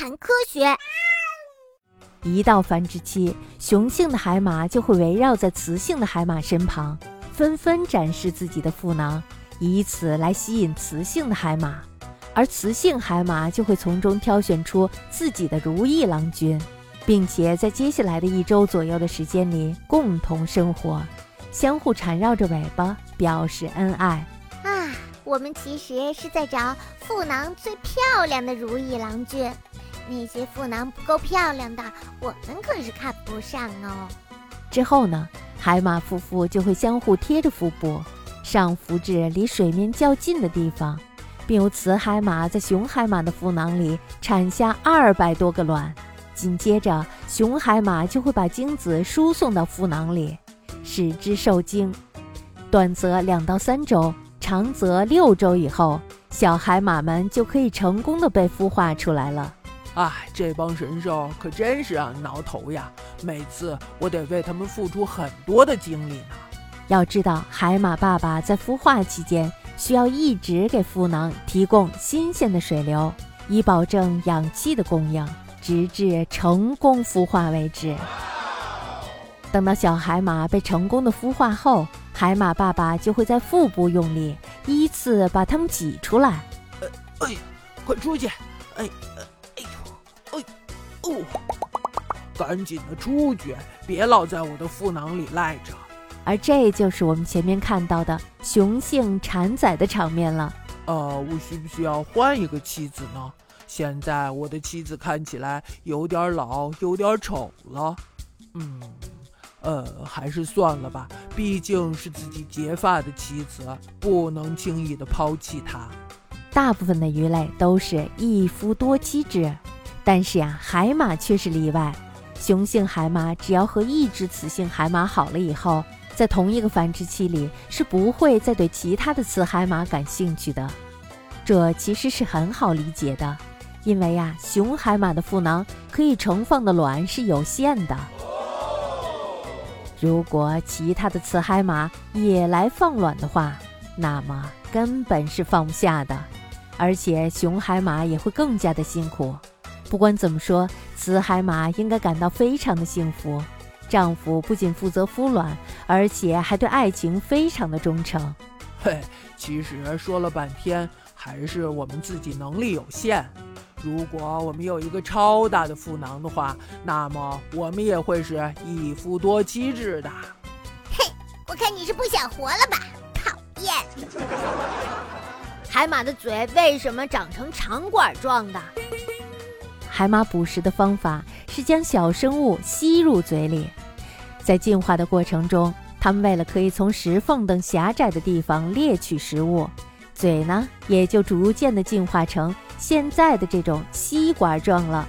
谈科学。一到繁殖期，雄性的海马就会围绕在雌性的海马身旁，纷纷展示自己的腹囊，以此来吸引雌性的海马，而雌性海马就会从中挑选出自己的如意郎君，并且在接下来的一周左右的时间里共同生活，相互缠绕着尾巴表示恩爱。啊，我们其实是在找腹囊最漂亮的如意郎君。那些腹囊不够漂亮的，我们可是看不上哦。之后呢，海马夫妇就会相互贴着腹部，上浮至离水面较近的地方，并由雌海马在雄海马的腹囊里产下二百多个卵。紧接着，雄海马就会把精子输送到腹囊里，使之受精。短则两到三周，长则六周以后，小海马们就可以成功的被孵化出来了。哎，这帮神兽可真是让人挠头呀！每次我得为他们付出很多的精力呢。要知道，海马爸爸在孵化期间需要一直给腹囊提供新鲜的水流，以保证氧气的供应，直至成功孵化为止。等到小海马被成功的孵化后，海马爸爸就会在腹部用力，依次把它们挤出来。哎，快出去！哎。哦，赶紧的出去，别老在我的腹囊里赖着。而这就是我们前面看到的雄性产崽的场面了。呃，我需不需要换一个妻子呢？现在我的妻子看起来有点老，有点丑了。嗯，呃，还是算了吧，毕竟是自己结发的妻子，不能轻易的抛弃她。大部分的鱼类都是一夫多妻制。但是呀，海马却是例外。雄性海马只要和一只雌性海马好了以后，在同一个繁殖期里是不会再对其他的雌海马感兴趣的。这其实是很好理解的，因为呀，雄海马的腹囊可以盛放的卵是有限的。如果其他的雌海马也来放卵的话，那么根本是放不下的，而且雄海马也会更加的辛苦。不管怎么说，雌海马应该感到非常的幸福。丈夫不仅负责孵卵，而且还对爱情非常的忠诚。嘿，其实说了半天，还是我们自己能力有限。如果我们有一个超大的腹囊的话，那么我们也会是一夫多妻制的。嘿，我看你是不想活了吧？讨厌！海马的嘴为什么长成长管状的？海马捕食的方法是将小生物吸入嘴里，在进化的过程中，它们为了可以从石缝等狭窄的地方猎取食物，嘴呢也就逐渐的进化成现在的这种吸管状了。